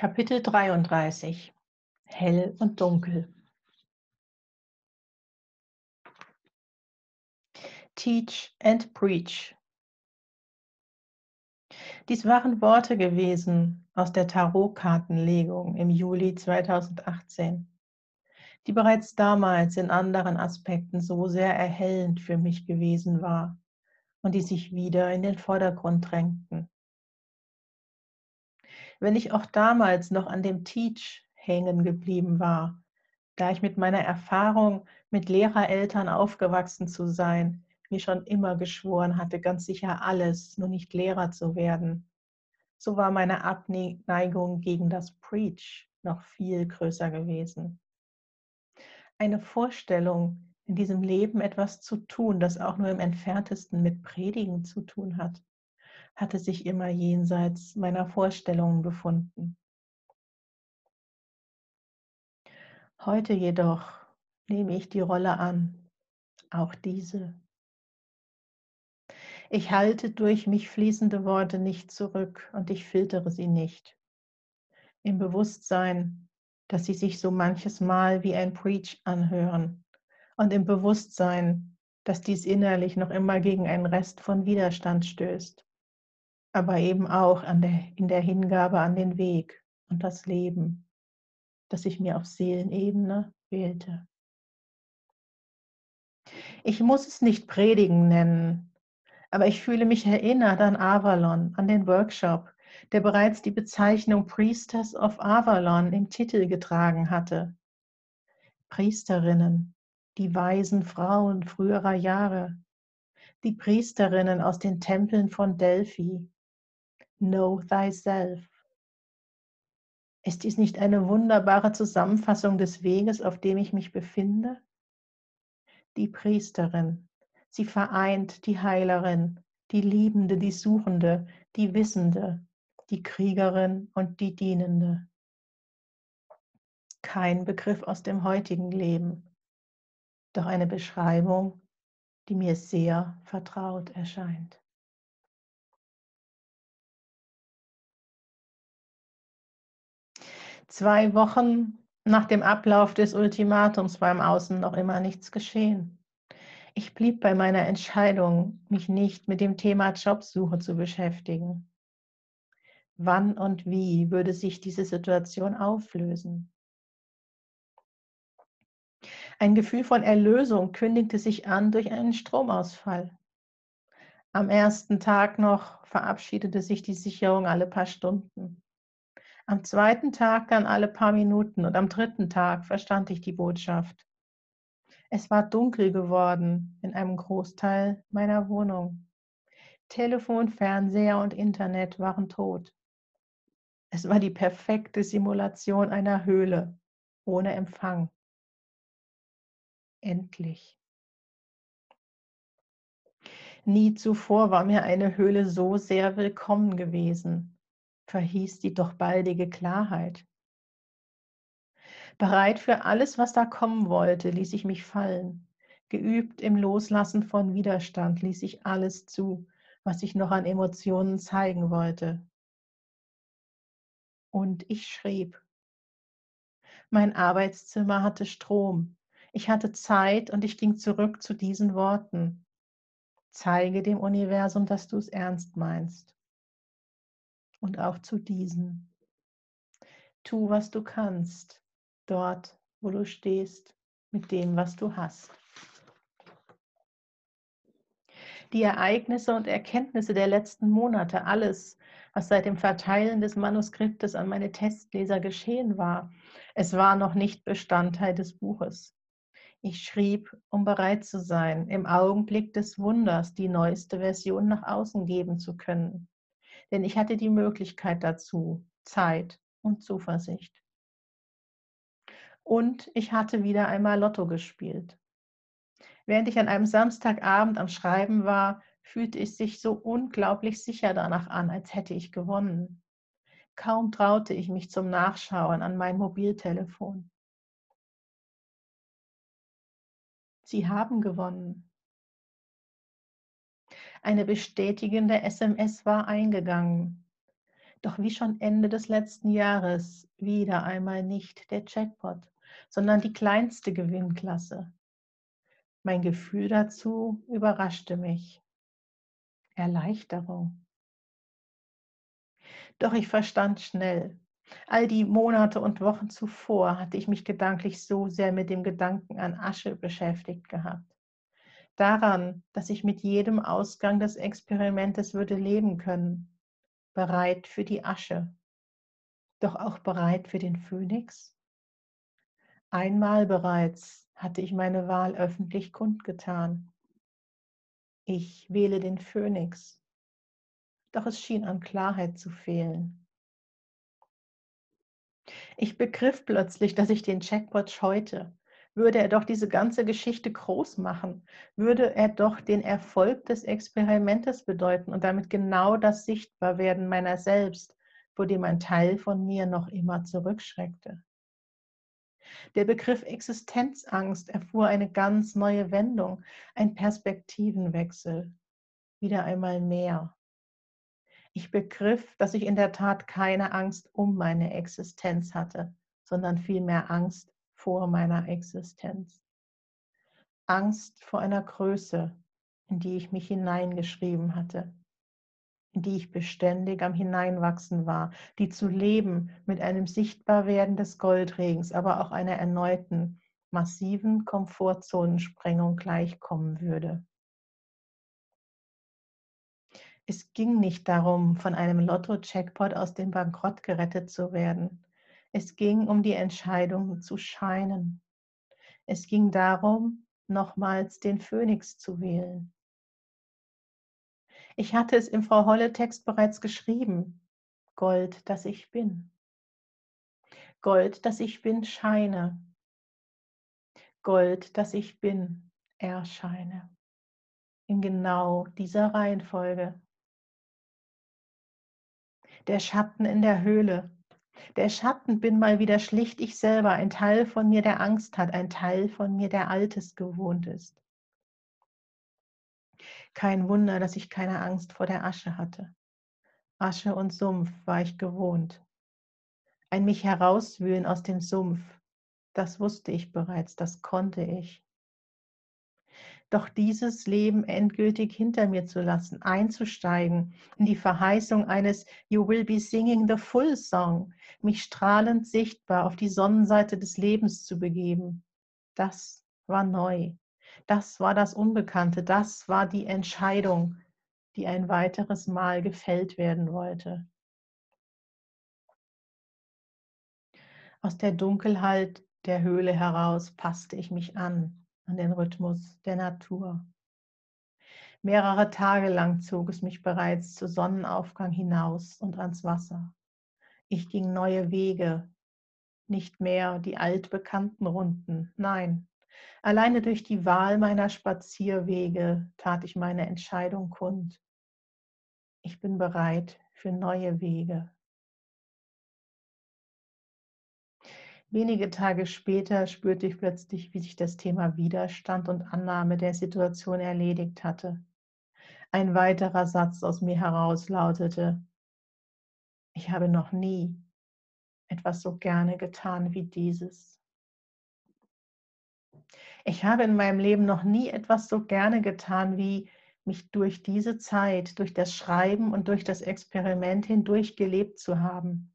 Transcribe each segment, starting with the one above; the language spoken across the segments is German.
Kapitel 33 Hell und Dunkel. Teach and Preach. Dies waren Worte gewesen aus der Tarotkartenlegung im Juli 2018, die bereits damals in anderen Aspekten so sehr erhellend für mich gewesen war und die sich wieder in den Vordergrund drängten wenn ich auch damals noch an dem Teach hängen geblieben war, da ich mit meiner Erfahrung, mit Lehrereltern aufgewachsen zu sein, mir schon immer geschworen hatte, ganz sicher alles, nur nicht Lehrer zu werden. So war meine Abneigung gegen das Preach noch viel größer gewesen. Eine Vorstellung, in diesem Leben etwas zu tun, das auch nur im entferntesten mit Predigen zu tun hat, hatte sich immer jenseits meiner Vorstellungen befunden. Heute jedoch nehme ich die Rolle an, auch diese. Ich halte durch mich fließende Worte nicht zurück und ich filtere sie nicht. Im Bewusstsein, dass sie sich so manches Mal wie ein Preach anhören und im Bewusstsein, dass dies innerlich noch immer gegen einen Rest von Widerstand stößt aber eben auch der, in der Hingabe an den Weg und das Leben, das ich mir auf Seelenebene wählte. Ich muss es nicht Predigen nennen, aber ich fühle mich erinnert an Avalon, an den Workshop, der bereits die Bezeichnung Priestess of Avalon im Titel getragen hatte. Priesterinnen, die weisen Frauen früherer Jahre, die Priesterinnen aus den Tempeln von Delphi, Know Thyself. Ist dies nicht eine wunderbare Zusammenfassung des Weges, auf dem ich mich befinde? Die Priesterin, sie vereint die Heilerin, die Liebende, die Suchende, die Wissende, die Kriegerin und die Dienende. Kein Begriff aus dem heutigen Leben, doch eine Beschreibung, die mir sehr vertraut erscheint. Zwei Wochen nach dem Ablauf des Ultimatums war im Außen noch immer nichts geschehen. Ich blieb bei meiner Entscheidung, mich nicht mit dem Thema Jobsuche zu beschäftigen. Wann und wie würde sich diese Situation auflösen? Ein Gefühl von Erlösung kündigte sich an durch einen Stromausfall. Am ersten Tag noch verabschiedete sich die Sicherung alle paar Stunden. Am zweiten Tag dann alle paar Minuten und am dritten Tag verstand ich die Botschaft. Es war dunkel geworden in einem Großteil meiner Wohnung. Telefon, Fernseher und Internet waren tot. Es war die perfekte Simulation einer Höhle ohne Empfang. Endlich. Nie zuvor war mir eine Höhle so sehr willkommen gewesen verhieß die doch baldige Klarheit. Bereit für alles, was da kommen wollte, ließ ich mich fallen. Geübt im Loslassen von Widerstand ließ ich alles zu, was ich noch an Emotionen zeigen wollte. Und ich schrieb. Mein Arbeitszimmer hatte Strom. Ich hatte Zeit und ich ging zurück zu diesen Worten. Zeige dem Universum, dass du es ernst meinst und auch zu diesen. Tu, was du kannst, dort, wo du stehst, mit dem, was du hast. Die Ereignisse und Erkenntnisse der letzten Monate, alles, was seit dem Verteilen des Manuskriptes an meine Testleser geschehen war, es war noch nicht Bestandteil des Buches. Ich schrieb, um bereit zu sein, im Augenblick des Wunders die neueste Version nach außen geben zu können denn ich hatte die Möglichkeit dazu, Zeit und Zuversicht. Und ich hatte wieder einmal Lotto gespielt. Während ich an einem Samstagabend am Schreiben war, fühlte ich sich so unglaublich sicher danach an, als hätte ich gewonnen. Kaum traute ich mich zum Nachschauen an mein Mobiltelefon. Sie haben gewonnen. Eine bestätigende SMS war eingegangen. Doch wie schon Ende des letzten Jahres wieder einmal nicht der Jackpot, sondern die kleinste Gewinnklasse. Mein Gefühl dazu überraschte mich. Erleichterung. Doch ich verstand schnell. All die Monate und Wochen zuvor hatte ich mich gedanklich so sehr mit dem Gedanken an Asche beschäftigt gehabt. Daran, dass ich mit jedem Ausgang des Experimentes würde leben können, bereit für die Asche, doch auch bereit für den Phönix? Einmal bereits hatte ich meine Wahl öffentlich kundgetan. Ich wähle den Phönix, doch es schien an Klarheit zu fehlen. Ich begriff plötzlich, dass ich den Jackpot scheute. Würde er doch diese ganze Geschichte groß machen, würde er doch den Erfolg des Experimentes bedeuten und damit genau das Sichtbarwerden meiner selbst, vor dem ein Teil von mir noch immer zurückschreckte. Der Begriff Existenzangst erfuhr eine ganz neue Wendung, ein Perspektivenwechsel, wieder einmal mehr. Ich begriff, dass ich in der Tat keine Angst um meine Existenz hatte, sondern vielmehr Angst vor meiner Existenz. Angst vor einer Größe, in die ich mich hineingeschrieben hatte in die ich beständig am Hineinwachsen war, die zu leben mit einem Sichtbarwerden des Goldregens, aber auch einer erneuten, massiven Komfortzonensprengung gleichkommen würde. Es ging nicht darum, von einem Lotto-Checkpot aus dem Bankrott gerettet zu werden. Es ging um die Entscheidung zu scheinen. Es ging darum, nochmals den Phönix zu wählen. Ich hatte es im Frau Holle-Text bereits geschrieben. Gold, das ich bin. Gold, das ich bin, scheine. Gold, das ich bin, erscheine. In genau dieser Reihenfolge. Der Schatten in der Höhle. Der Schatten bin mal wieder schlicht ich selber, ein Teil von mir, der Angst hat, ein Teil von mir, der Altes gewohnt ist. Kein Wunder, dass ich keine Angst vor der Asche hatte. Asche und Sumpf war ich gewohnt. Ein mich herauswühlen aus dem Sumpf, das wusste ich bereits, das konnte ich. Doch dieses Leben endgültig hinter mir zu lassen, einzusteigen in die Verheißung eines You will be singing the full song, mich strahlend sichtbar auf die Sonnenseite des Lebens zu begeben, das war neu. Das war das Unbekannte, das war die Entscheidung, die ein weiteres Mal gefällt werden wollte. Aus der Dunkelheit der Höhle heraus passte ich mich an, an den Rhythmus der Natur. Mehrere Tage lang zog es mich bereits zu Sonnenaufgang hinaus und ans Wasser. Ich ging neue Wege, nicht mehr die altbekannten Runden, nein, Alleine durch die Wahl meiner Spazierwege tat ich meine Entscheidung kund. Ich bin bereit für neue Wege. Wenige Tage später spürte ich plötzlich, wie sich das Thema Widerstand und Annahme der Situation erledigt hatte. Ein weiterer Satz aus mir heraus lautete, ich habe noch nie etwas so gerne getan wie dieses. Ich habe in meinem Leben noch nie etwas so gerne getan, wie mich durch diese Zeit, durch das Schreiben und durch das Experiment hindurch gelebt zu haben.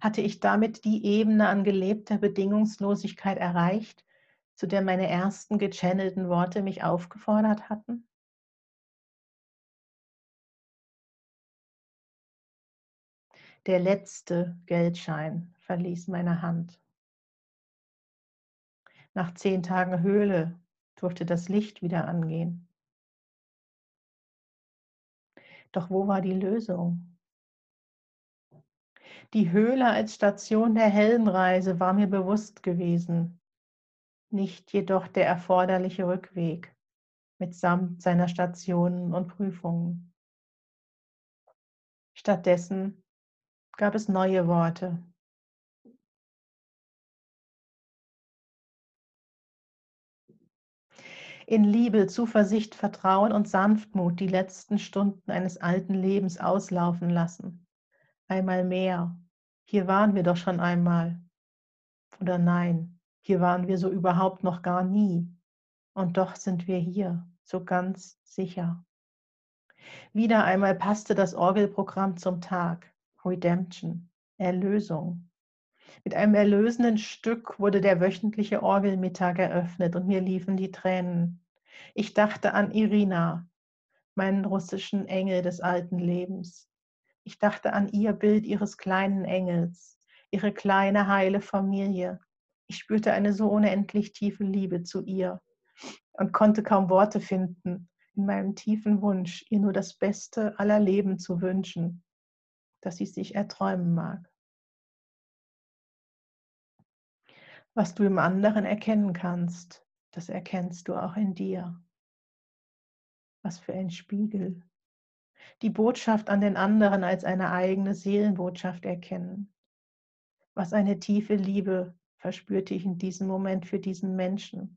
Hatte ich damit die Ebene an gelebter Bedingungslosigkeit erreicht, zu der meine ersten gechannelten Worte mich aufgefordert hatten? Der letzte Geldschein verließ meine Hand. Nach zehn Tagen Höhle durfte das Licht wieder angehen. Doch wo war die Lösung? Die Höhle als Station der Heldenreise war mir bewusst gewesen, nicht jedoch der erforderliche Rückweg mitsamt seiner Stationen und Prüfungen. Stattdessen gab es neue Worte, in Liebe, Zuversicht, Vertrauen und Sanftmut die letzten Stunden eines alten Lebens auslaufen lassen. Einmal mehr. Hier waren wir doch schon einmal. Oder nein, hier waren wir so überhaupt noch gar nie. Und doch sind wir hier, so ganz sicher. Wieder einmal passte das Orgelprogramm zum Tag. Redemption, Erlösung. Mit einem erlösenden Stück wurde der wöchentliche Orgelmittag eröffnet und mir liefen die Tränen. Ich dachte an Irina, meinen russischen Engel des alten Lebens. Ich dachte an ihr Bild ihres kleinen Engels, ihre kleine heile Familie. Ich spürte eine so unendlich tiefe Liebe zu ihr und konnte kaum Worte finden in meinem tiefen Wunsch, ihr nur das Beste aller Leben zu wünschen, dass sie sich erträumen mag. Was du im anderen erkennen kannst, das erkennst du auch in dir. Was für ein Spiegel. Die Botschaft an den anderen als eine eigene Seelenbotschaft erkennen. Was eine tiefe Liebe verspürte ich in diesem Moment für diesen Menschen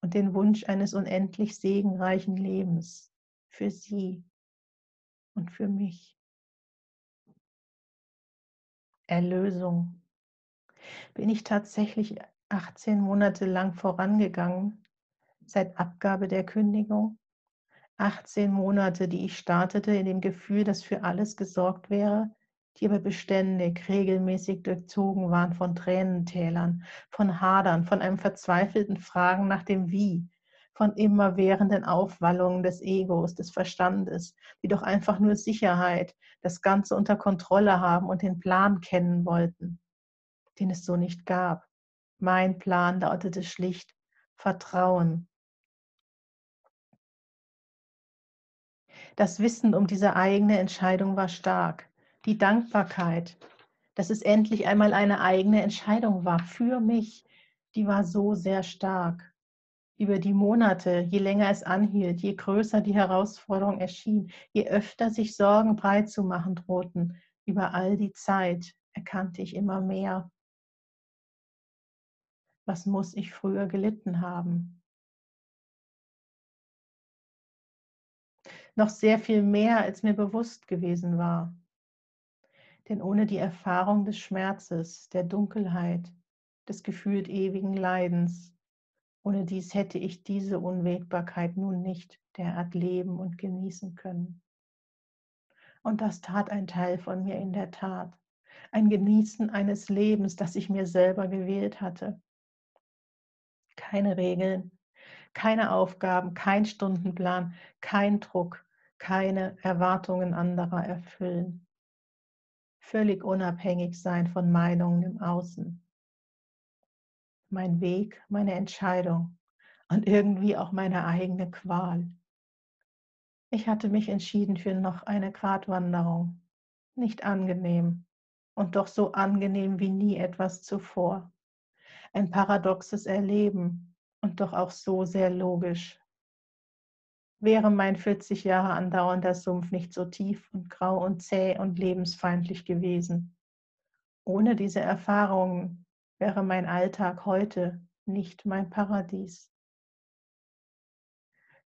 und den Wunsch eines unendlich segenreichen Lebens für sie und für mich. Erlösung. Bin ich tatsächlich 18 Monate lang vorangegangen, seit Abgabe der Kündigung. 18 Monate, die ich startete in dem Gefühl, dass für alles gesorgt wäre, die aber beständig, regelmäßig durchzogen waren von Tränentälern, von Hadern, von einem verzweifelten Fragen nach dem Wie, von immerwährenden Aufwallungen des Egos, des Verstandes, die doch einfach nur Sicherheit, das Ganze unter Kontrolle haben und den Plan kennen wollten, den es so nicht gab. Mein Plan lautete schlicht Vertrauen. Das Wissen um diese eigene Entscheidung war stark. Die Dankbarkeit, dass es endlich einmal eine eigene Entscheidung war für mich, die war so sehr stark. Über die Monate, je länger es anhielt, je größer die Herausforderung erschien, je öfter sich Sorgen breit zu machen drohten, über all die Zeit erkannte ich immer mehr, was muss ich früher gelitten haben? Noch sehr viel mehr, als mir bewusst gewesen war. Denn ohne die Erfahrung des Schmerzes, der Dunkelheit, des gefühlt ewigen Leidens, ohne dies hätte ich diese Unwägbarkeit nun nicht derart leben und genießen können. Und das tat ein Teil von mir in der Tat. Ein Genießen eines Lebens, das ich mir selber gewählt hatte keine Regeln, keine Aufgaben, kein Stundenplan, kein Druck, keine Erwartungen anderer erfüllen. Völlig unabhängig sein von Meinungen im Außen. Mein Weg, meine Entscheidung und irgendwie auch meine eigene Qual. Ich hatte mich entschieden für noch eine Gratwanderung. Nicht angenehm und doch so angenehm wie nie etwas zuvor ein paradoxes Erleben und doch auch so sehr logisch. Wäre mein 40 Jahre andauernder Sumpf nicht so tief und grau und zäh und lebensfeindlich gewesen. Ohne diese Erfahrungen wäre mein Alltag heute nicht mein Paradies.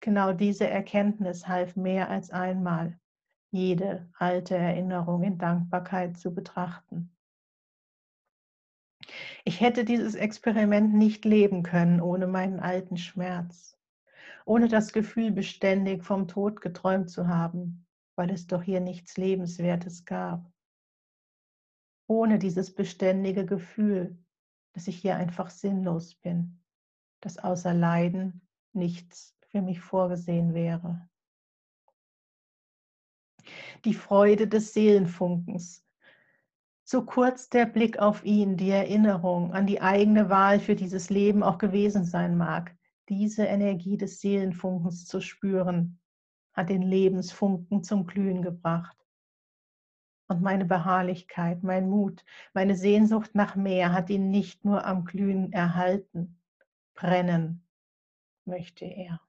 Genau diese Erkenntnis half mehr als einmal, jede alte Erinnerung in Dankbarkeit zu betrachten. Ich hätte dieses Experiment nicht leben können ohne meinen alten Schmerz, ohne das Gefühl, beständig vom Tod geträumt zu haben, weil es doch hier nichts Lebenswertes gab. Ohne dieses beständige Gefühl, dass ich hier einfach sinnlos bin, dass außer Leiden nichts für mich vorgesehen wäre. Die Freude des Seelenfunkens, so kurz der Blick auf ihn, die Erinnerung an die eigene Wahl für dieses Leben auch gewesen sein mag, diese Energie des Seelenfunkens zu spüren, hat den Lebensfunken zum Glühen gebracht. Und meine Beharrlichkeit, mein Mut, meine Sehnsucht nach mehr hat ihn nicht nur am Glühen erhalten, brennen möchte er.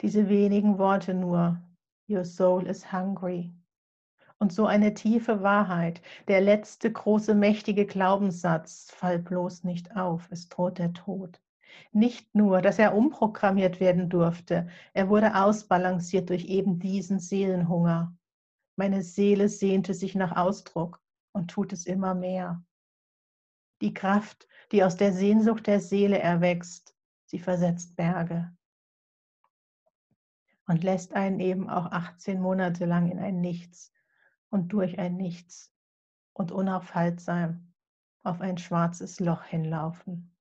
Diese wenigen Worte nur, Your soul is hungry, Und so eine tiefe Wahrheit, der letzte große mächtige Glaubenssatz, fall bloß nicht auf, es droht der Tod. Nicht nur, dass er umprogrammiert werden durfte, er wurde ausbalanciert durch eben diesen Seelenhunger. Meine Seele sehnte sich nach Ausdruck und tut es immer mehr. Die Kraft, die aus der Sehnsucht der Seele erwächst, sie versetzt Berge und lässt einen eben auch 18 Monate lang in ein Nichts und durch ein Nichts und unaufhaltsam auf ein schwarzes Loch hinlaufen.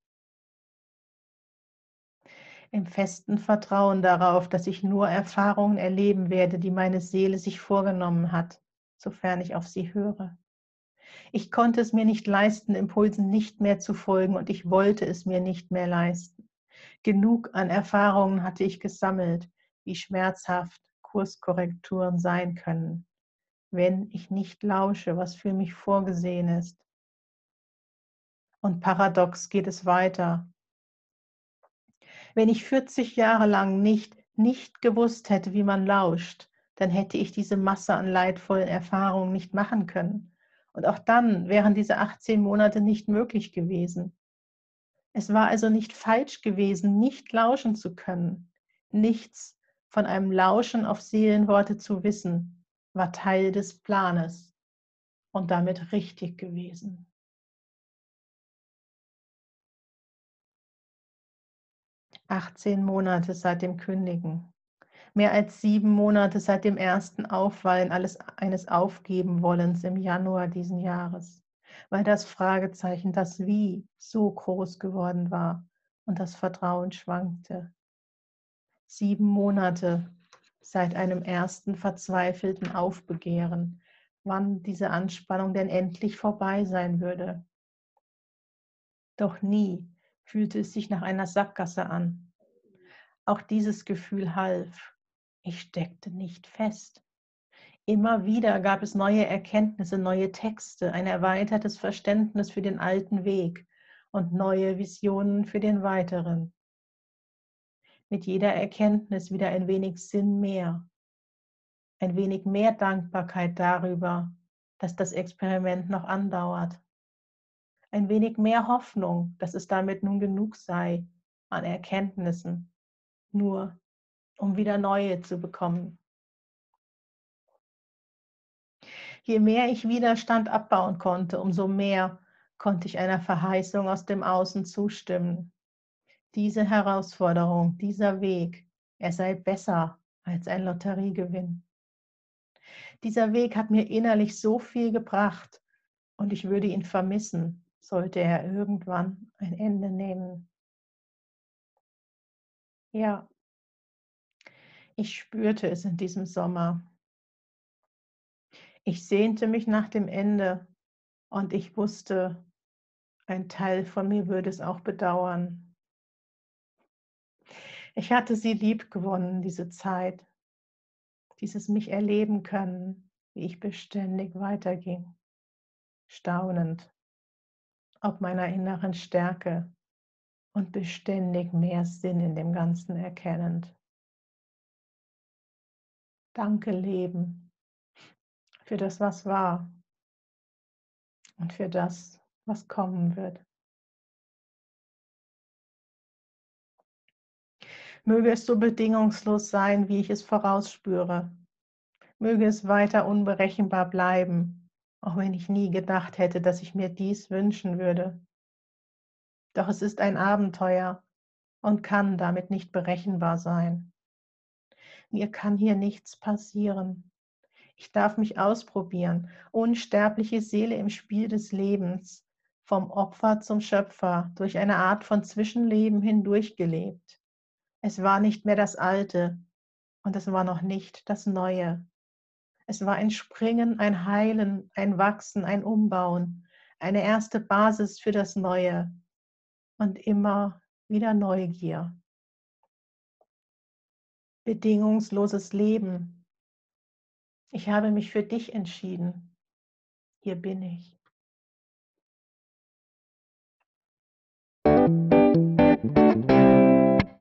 Im festen Vertrauen darauf, dass ich nur Erfahrungen erleben werde, die meine Seele sich vorgenommen hat, sofern ich auf sie höre. Ich konnte es mir nicht leisten, Impulsen nicht mehr zu folgen und ich wollte es mir nicht mehr leisten. Genug an Erfahrungen hatte ich gesammelt, wie schmerzhaft Kurskorrekturen sein können wenn ich nicht lausche, was für mich vorgesehen ist. Und paradox geht es weiter. Wenn ich 40 Jahre lang nicht, nicht gewusst hätte, wie man lauscht, dann hätte ich diese Masse an leidvollen Erfahrungen nicht machen können. Und auch dann wären diese 18 Monate nicht möglich gewesen. Es war also nicht falsch gewesen, nicht lauschen zu können, nichts von einem Lauschen auf Seelenworte zu wissen, war Teil des Planes und damit richtig gewesen. Achtzehn Monate seit dem Kündigen, mehr als sieben Monate seit dem ersten Aufwallen alles, eines Aufgebenwollens im Januar diesen Jahres, weil das Fragezeichen, das Wie, so groß geworden war und das Vertrauen schwankte. Sieben Monate seit einem ersten verzweifelten Aufbegehren, wann diese Anspannung denn endlich vorbei sein würde. Doch nie fühlte es sich nach einer Sackgasse an. Auch dieses Gefühl half. Ich steckte nicht fest. Immer wieder gab es neue Erkenntnisse, neue Texte, ein erweitertes Verständnis für den alten Weg und neue Visionen für den weiteren mit jeder Erkenntnis wieder ein wenig Sinn mehr, ein wenig mehr Dankbarkeit darüber, dass das Experiment noch andauert, ein wenig mehr Hoffnung, dass es damit nun genug sei an Erkenntnissen, nur um wieder neue zu bekommen. Je mehr ich Widerstand abbauen konnte, umso mehr konnte ich einer Verheißung aus dem Außen zustimmen, diese Herausforderung, dieser Weg, er sei besser als ein Lotteriegewinn. Dieser Weg hat mir innerlich so viel gebracht und ich würde ihn vermissen, sollte er irgendwann ein Ende nehmen. Ja, ich spürte es in diesem Sommer. Ich sehnte mich nach dem Ende und ich wusste, ein Teil von mir würde es auch bedauern. Ich hatte sie lieb gewonnen, diese Zeit, dieses mich erleben können, wie ich beständig weiterging, staunend, ob meiner inneren Stärke und beständig mehr Sinn in dem Ganzen erkennend. Danke, Leben, für das, was war und für das, was kommen wird. Möge es so bedingungslos sein, wie ich es vorausspüre. Möge es weiter unberechenbar bleiben, auch wenn ich nie gedacht hätte, dass ich mir dies wünschen würde. Doch es ist ein Abenteuer und kann damit nicht berechenbar sein. Mir kann hier nichts passieren. Ich darf mich ausprobieren, unsterbliche Seele im Spiel des Lebens, vom Opfer zum Schöpfer, durch eine Art von Zwischenleben hindurchgelebt. Es war nicht mehr das Alte und es war noch nicht das Neue. Es war ein Springen, ein Heilen, ein Wachsen, ein Umbauen, eine erste Basis für das Neue und immer wieder Neugier. Bedingungsloses Leben. Ich habe mich für dich entschieden. Hier bin ich.